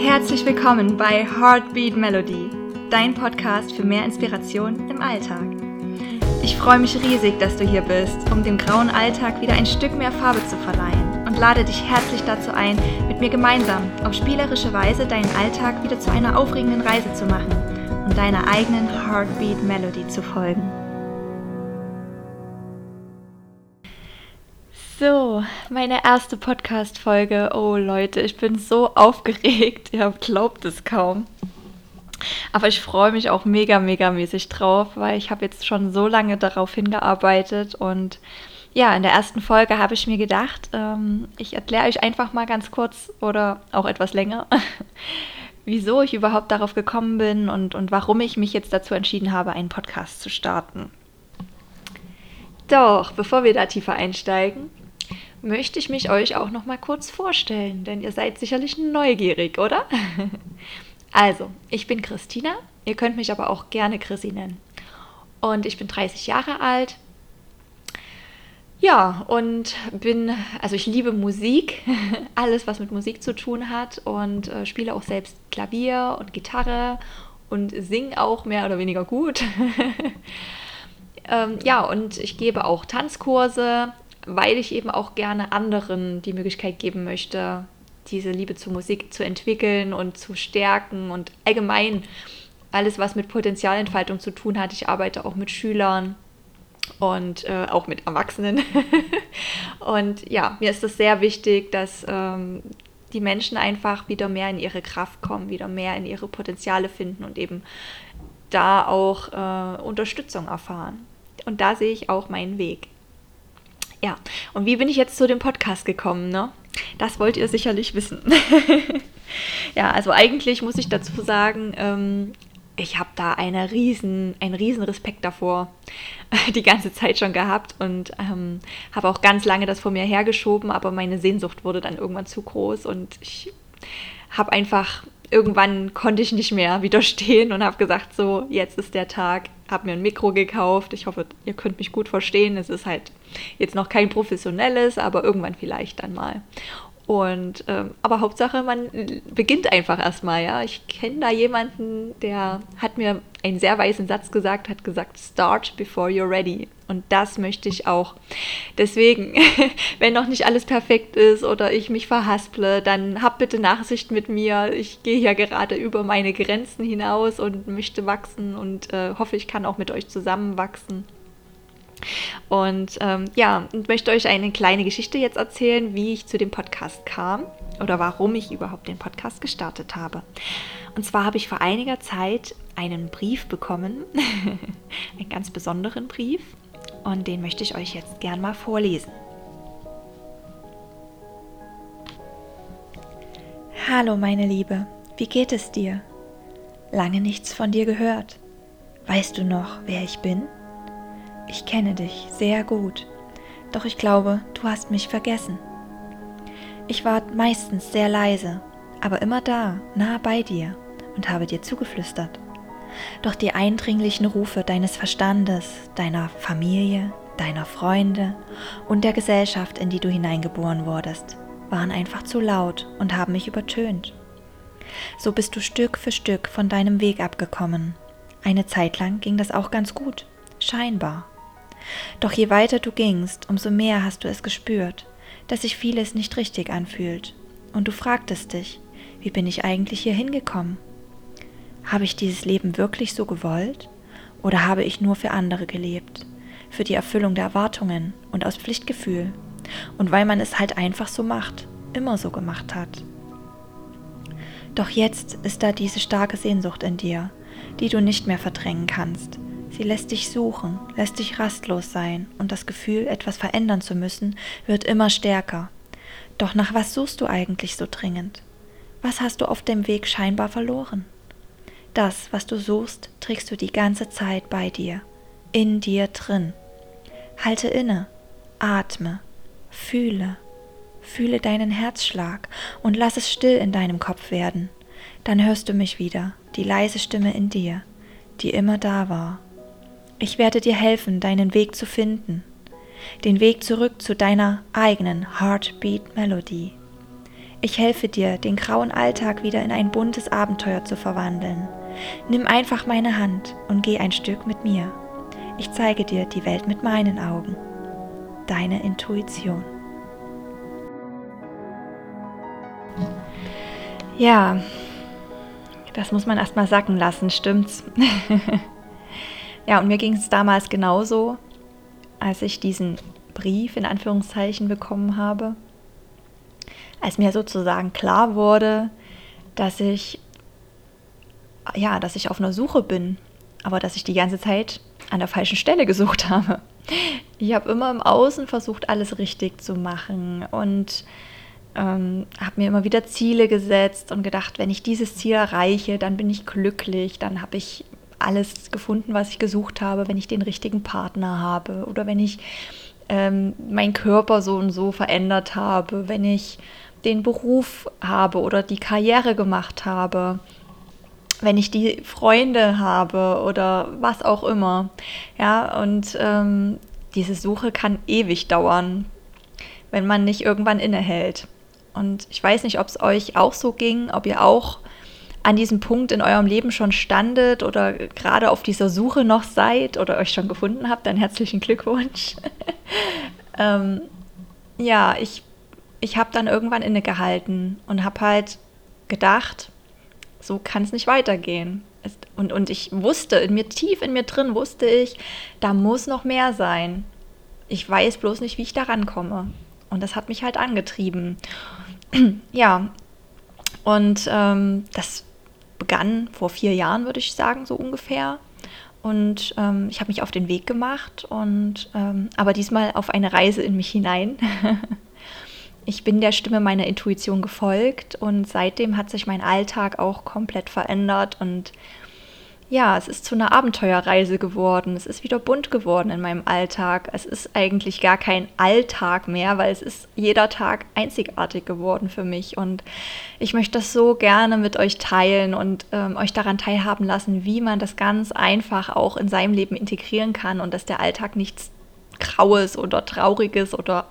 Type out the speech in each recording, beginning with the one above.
Herzlich willkommen bei Heartbeat Melody, dein Podcast für mehr Inspiration im Alltag. Ich freue mich riesig, dass du hier bist, um dem grauen Alltag wieder ein Stück mehr Farbe zu verleihen und lade dich herzlich dazu ein, mit mir gemeinsam auf spielerische Weise deinen Alltag wieder zu einer aufregenden Reise zu machen und deiner eigenen Heartbeat Melody zu folgen. So, meine erste Podcast-Folge. Oh Leute, ich bin so aufgeregt. Ihr glaubt es kaum. Aber ich freue mich auch mega, mega mäßig drauf, weil ich habe jetzt schon so lange darauf hingearbeitet und ja, in der ersten Folge habe ich mir gedacht, ähm, ich erkläre euch einfach mal ganz kurz oder auch etwas länger, wieso ich überhaupt darauf gekommen bin und, und warum ich mich jetzt dazu entschieden habe, einen Podcast zu starten. Doch, bevor wir da tiefer einsteigen, möchte ich mich euch auch noch mal kurz vorstellen, denn ihr seid sicherlich neugierig, oder? also, ich bin Christina, ihr könnt mich aber auch gerne Chrissy nennen. Und ich bin 30 Jahre alt. Ja, und bin, also ich liebe Musik, alles, was mit Musik zu tun hat und äh, spiele auch selbst Klavier und Gitarre und singe auch mehr oder weniger gut. ähm, ja, und ich gebe auch Tanzkurse, weil ich eben auch gerne anderen die Möglichkeit geben möchte, diese Liebe zur Musik zu entwickeln und zu stärken und allgemein alles, was mit Potenzialentfaltung zu tun hat. Ich arbeite auch mit Schülern und äh, auch mit Erwachsenen. und ja, mir ist es sehr wichtig, dass ähm, die Menschen einfach wieder mehr in ihre Kraft kommen, wieder mehr in ihre Potenziale finden und eben da auch äh, Unterstützung erfahren. Und da sehe ich auch meinen Weg. Ja, und wie bin ich jetzt zu dem Podcast gekommen, ne? Das wollt ihr sicherlich wissen. ja, also eigentlich muss ich dazu sagen, ähm, ich habe da eine riesen, einen riesen Respekt davor die ganze Zeit schon gehabt und ähm, habe auch ganz lange das vor mir hergeschoben, aber meine Sehnsucht wurde dann irgendwann zu groß und ich habe einfach irgendwann konnte ich nicht mehr widerstehen und habe gesagt, so, jetzt ist der Tag, habe mir ein Mikro gekauft. Ich hoffe, ihr könnt mich gut verstehen. Es ist halt jetzt noch kein professionelles, aber irgendwann vielleicht dann mal. Und ähm, aber Hauptsache, man beginnt einfach erstmal, ja. Ich kenne da jemanden, der hat mir einen sehr weisen Satz gesagt, hat gesagt, start before you're ready. Und das möchte ich auch. Deswegen, wenn noch nicht alles perfekt ist oder ich mich verhasple, dann hab bitte Nachsicht mit mir. Ich gehe ja gerade über meine Grenzen hinaus und möchte wachsen und äh, hoffe, ich kann auch mit euch zusammenwachsen. Und ähm, ja, und möchte euch eine kleine Geschichte jetzt erzählen, wie ich zu dem Podcast kam oder warum ich überhaupt den Podcast gestartet habe. Und zwar habe ich vor einiger Zeit einen Brief bekommen, einen ganz besonderen Brief, und den möchte ich euch jetzt gern mal vorlesen. Hallo meine Liebe, wie geht es dir? Lange nichts von dir gehört. Weißt du noch, wer ich bin? Ich kenne dich sehr gut, doch ich glaube, du hast mich vergessen. Ich war meistens sehr leise, aber immer da, nah bei dir und habe dir zugeflüstert. Doch die eindringlichen Rufe deines Verstandes, deiner Familie, deiner Freunde und der Gesellschaft, in die du hineingeboren wurdest, waren einfach zu laut und haben mich übertönt. So bist du Stück für Stück von deinem Weg abgekommen. Eine Zeit lang ging das auch ganz gut, scheinbar. Doch je weiter du gingst, umso mehr hast du es gespürt, dass sich vieles nicht richtig anfühlt. Und du fragtest dich, wie bin ich eigentlich hier hingekommen? Habe ich dieses Leben wirklich so gewollt? Oder habe ich nur für andere gelebt? Für die Erfüllung der Erwartungen und aus Pflichtgefühl? Und weil man es halt einfach so macht, immer so gemacht hat. Doch jetzt ist da diese starke Sehnsucht in dir, die du nicht mehr verdrängen kannst, Sie lässt dich suchen, lässt dich rastlos sein, und das Gefühl, etwas verändern zu müssen, wird immer stärker. Doch nach was suchst du eigentlich so dringend? Was hast du auf dem Weg scheinbar verloren? Das, was du suchst, trägst du die ganze Zeit bei dir, in dir drin. Halte inne, atme, fühle, fühle deinen Herzschlag und lass es still in deinem Kopf werden. Dann hörst du mich wieder, die leise Stimme in dir, die immer da war ich werde dir helfen, deinen Weg zu finden. den Weg zurück zu deiner eigenen Heartbeat Melody. Ich helfe dir, den grauen Alltag wieder in ein buntes Abenteuer zu verwandeln. Nimm einfach meine Hand und geh ein Stück mit mir. Ich zeige dir die Welt mit meinen Augen. Deine Intuition. Ja, das muss man erstmal sacken lassen, stimmt's? ja, und mir ging es damals genauso, als ich diesen Brief in Anführungszeichen bekommen habe. Als mir sozusagen klar wurde, dass ich ja, dass ich auf einer Suche bin, aber dass ich die ganze Zeit an der falschen Stelle gesucht habe. Ich habe immer im Außen versucht, alles richtig zu machen und ähm, habe mir immer wieder Ziele gesetzt und gedacht, wenn ich dieses Ziel erreiche, dann bin ich glücklich, dann habe ich alles gefunden, was ich gesucht habe, wenn ich den richtigen Partner habe oder wenn ich ähm, meinen Körper so und so verändert habe, wenn ich den Beruf habe oder die Karriere gemacht habe, wenn ich die Freunde habe oder was auch immer. Ja, und ähm, diese Suche kann ewig dauern, wenn man nicht irgendwann innehält. Und ich weiß nicht, ob es euch auch so ging, ob ihr auch an diesem Punkt in eurem Leben schon standet oder gerade auf dieser Suche noch seid oder euch schon gefunden habt, dann herzlichen Glückwunsch. ähm, ja, ich, ich habe dann irgendwann innegehalten und habe halt gedacht, so kann es nicht weitergehen. Und, und ich wusste, in mir tief in mir drin wusste ich, da muss noch mehr sein. Ich weiß bloß nicht, wie ich da rankomme. Und das hat mich halt angetrieben. ja, und ähm, das begann vor vier Jahren, würde ich sagen, so ungefähr. Und ähm, ich habe mich auf den Weg gemacht und ähm, aber diesmal auf eine Reise in mich hinein. ich bin der Stimme meiner Intuition gefolgt und seitdem hat sich mein Alltag auch komplett verändert und ja, es ist zu einer Abenteuerreise geworden. Es ist wieder bunt geworden in meinem Alltag. Es ist eigentlich gar kein Alltag mehr, weil es ist jeder Tag einzigartig geworden für mich. Und ich möchte das so gerne mit euch teilen und ähm, euch daran teilhaben lassen, wie man das ganz einfach auch in seinem Leben integrieren kann und dass der Alltag nichts Graues oder Trauriges oder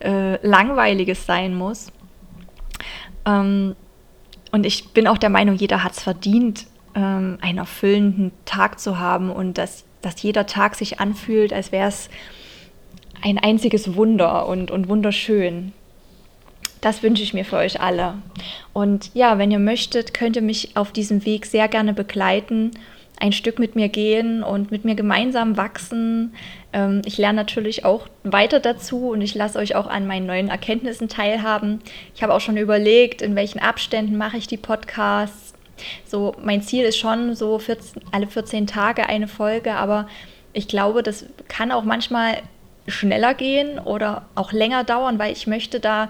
äh, Langweiliges sein muss. Ähm, und ich bin auch der Meinung, jeder hat es verdient, ähm, einen erfüllenden Tag zu haben und dass, dass jeder Tag sich anfühlt, als wäre es ein einziges Wunder und, und wunderschön. Das wünsche ich mir für euch alle. Und ja, wenn ihr möchtet, könnt ihr mich auf diesem Weg sehr gerne begleiten, ein Stück mit mir gehen und mit mir gemeinsam wachsen. Ähm, ich lerne natürlich auch weiter dazu und ich lasse euch auch an meinen neuen Erkenntnissen teilhaben. Ich habe auch schon überlegt, in welchen Abständen mache ich die Podcasts so, mein Ziel ist schon so 14, alle 14 Tage eine Folge, aber ich glaube, das kann auch manchmal schneller gehen oder auch länger dauern, weil ich möchte da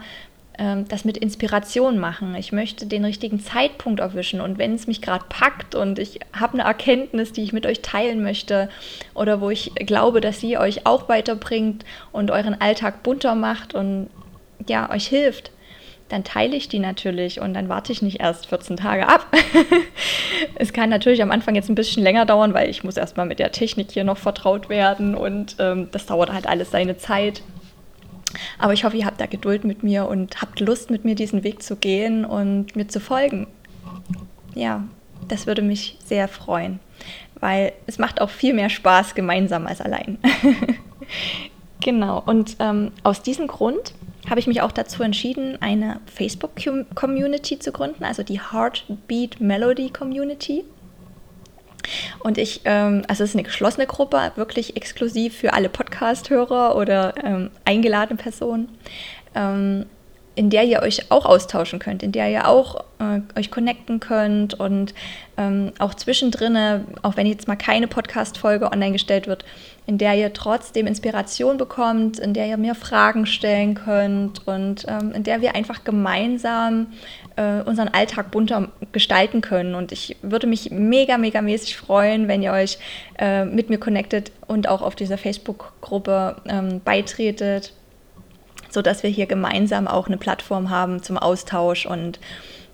ähm, das mit Inspiration machen. Ich möchte den richtigen Zeitpunkt erwischen und wenn es mich gerade packt und ich habe eine Erkenntnis, die ich mit euch teilen möchte oder wo ich glaube, dass sie euch auch weiterbringt und euren Alltag bunter macht und ja, euch hilft, dann teile ich die natürlich und dann warte ich nicht erst 14 Tage ab. es kann natürlich am Anfang jetzt ein bisschen länger dauern, weil ich muss erstmal mit der Technik hier noch vertraut werden und ähm, das dauert halt alles seine Zeit. Aber ich hoffe, ihr habt da Geduld mit mir und habt Lust, mit mir diesen Weg zu gehen und mir zu folgen. Ja, das würde mich sehr freuen, weil es macht auch viel mehr Spaß gemeinsam als allein. genau, und ähm, aus diesem Grund habe ich mich auch dazu entschieden, eine Facebook-Community zu gründen, also die Heartbeat Melody Community. Und ich, ähm, also es ist eine geschlossene Gruppe, wirklich exklusiv für alle Podcast-Hörer oder ähm, eingeladene Personen. Ähm, in der ihr euch auch austauschen könnt, in der ihr auch äh, euch connecten könnt und ähm, auch zwischendrin, auch wenn jetzt mal keine Podcast-Folge online gestellt wird, in der ihr trotzdem Inspiration bekommt, in der ihr mir Fragen stellen könnt und ähm, in der wir einfach gemeinsam äh, unseren Alltag bunter gestalten können. Und ich würde mich mega, mega mäßig freuen, wenn ihr euch äh, mit mir connectet und auch auf dieser Facebook-Gruppe ähm, beitretet sodass wir hier gemeinsam auch eine Plattform haben zum Austausch und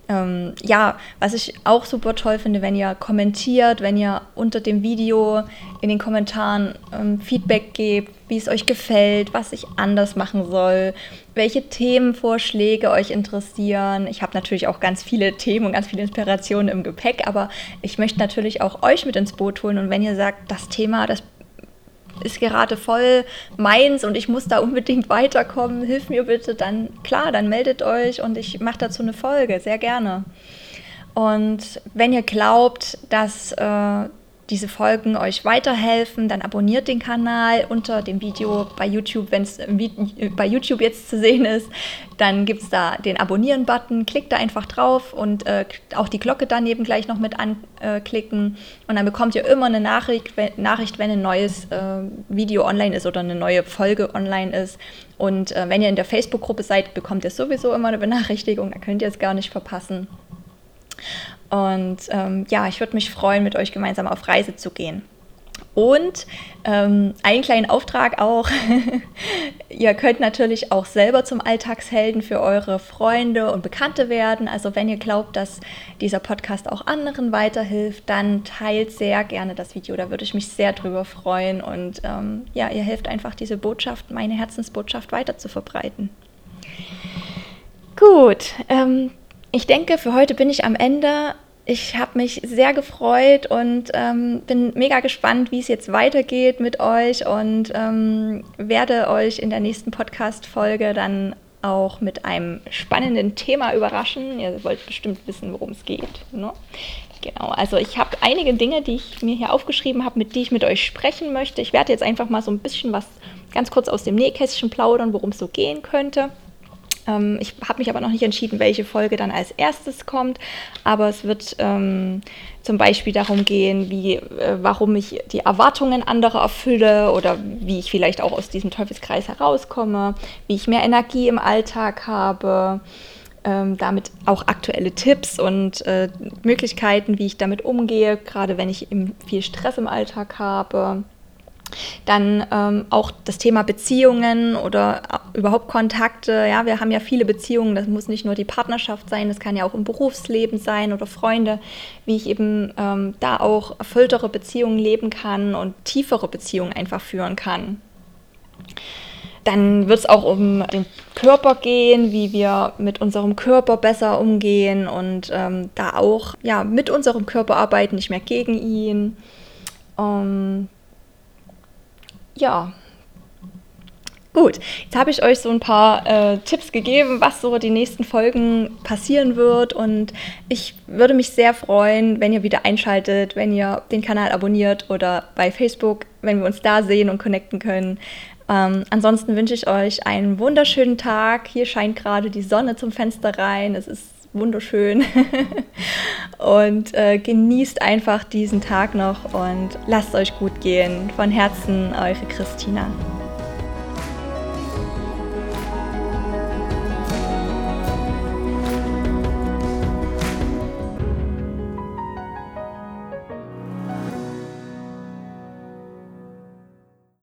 ähm, ja, was ich auch super toll finde, wenn ihr kommentiert, wenn ihr unter dem Video in den Kommentaren ähm, Feedback gebt, wie es euch gefällt, was ich anders machen soll, welche Themenvorschläge euch interessieren. Ich habe natürlich auch ganz viele Themen und ganz viele Inspirationen im Gepäck, aber ich möchte natürlich auch euch mit ins Boot holen. Und wenn ihr sagt, das Thema, das ist gerade voll meins und ich muss da unbedingt weiterkommen, hilf mir bitte, dann klar, dann meldet euch und ich mache dazu eine Folge, sehr gerne. Und wenn ihr glaubt, dass äh, diese Folgen euch weiterhelfen, dann abonniert den Kanal unter dem Video bei YouTube, wenn es bei YouTube jetzt zu sehen ist. Dann gibt es da den Abonnieren-Button, klickt da einfach drauf und äh, auch die Glocke daneben gleich noch mit anklicken. und dann bekommt ihr immer eine Nachricht, wenn, Nachricht, wenn ein neues äh, Video online ist oder eine neue Folge online ist. Und äh, wenn ihr in der Facebook-Gruppe seid, bekommt ihr sowieso immer eine Benachrichtigung, da könnt ihr es gar nicht verpassen. Und ähm, ja, ich würde mich freuen, mit euch gemeinsam auf Reise zu gehen. Und ähm, einen kleinen Auftrag auch. ihr könnt natürlich auch selber zum Alltagshelden für eure Freunde und Bekannte werden. Also wenn ihr glaubt, dass dieser Podcast auch anderen weiterhilft, dann teilt sehr gerne das Video. Da würde ich mich sehr drüber freuen. Und ähm, ja, ihr helft einfach diese Botschaft, meine Herzensbotschaft weiter zu verbreiten. Gut, ähm, ich denke, für heute bin ich am Ende. Ich habe mich sehr gefreut und ähm, bin mega gespannt, wie es jetzt weitergeht mit euch und ähm, werde euch in der nächsten Podcast-Folge dann auch mit einem spannenden Thema überraschen. Ihr wollt bestimmt wissen, worum es geht. Ne? Genau, also ich habe einige Dinge, die ich mir hier aufgeschrieben habe, mit denen ich mit euch sprechen möchte. Ich werde jetzt einfach mal so ein bisschen was ganz kurz aus dem Nähkästchen plaudern, worum es so gehen könnte. Ähm, ich habe mich aber noch nicht entschieden, welche Folge dann als erstes kommt. Aber es wird ähm, zum Beispiel darum gehen, wie, äh, warum ich die Erwartungen anderer erfülle oder wie ich vielleicht auch aus diesem Teufelskreis herauskomme, wie ich mehr Energie im Alltag habe. Ähm, damit auch aktuelle Tipps und äh, Möglichkeiten, wie ich damit umgehe, gerade wenn ich viel Stress im Alltag habe. Dann ähm, auch das Thema Beziehungen oder äh, überhaupt Kontakte. Ja, wir haben ja viele Beziehungen. Das muss nicht nur die Partnerschaft sein, das kann ja auch im Berufsleben sein oder Freunde, wie ich eben ähm, da auch erfülltere Beziehungen leben kann und tiefere Beziehungen einfach führen kann. Dann wird es auch um den Körper gehen, wie wir mit unserem Körper besser umgehen und ähm, da auch ja, mit unserem Körper arbeiten, nicht mehr gegen ihn. Um, ja. Gut, jetzt habe ich euch so ein paar äh, Tipps gegeben, was so die nächsten Folgen passieren wird. Und ich würde mich sehr freuen, wenn ihr wieder einschaltet, wenn ihr den Kanal abonniert oder bei Facebook, wenn wir uns da sehen und connecten können. Ähm, ansonsten wünsche ich euch einen wunderschönen Tag. Hier scheint gerade die Sonne zum Fenster rein. Es ist wunderschön. und äh, genießt einfach diesen Tag noch und lasst euch gut gehen. Von Herzen, eure Christina.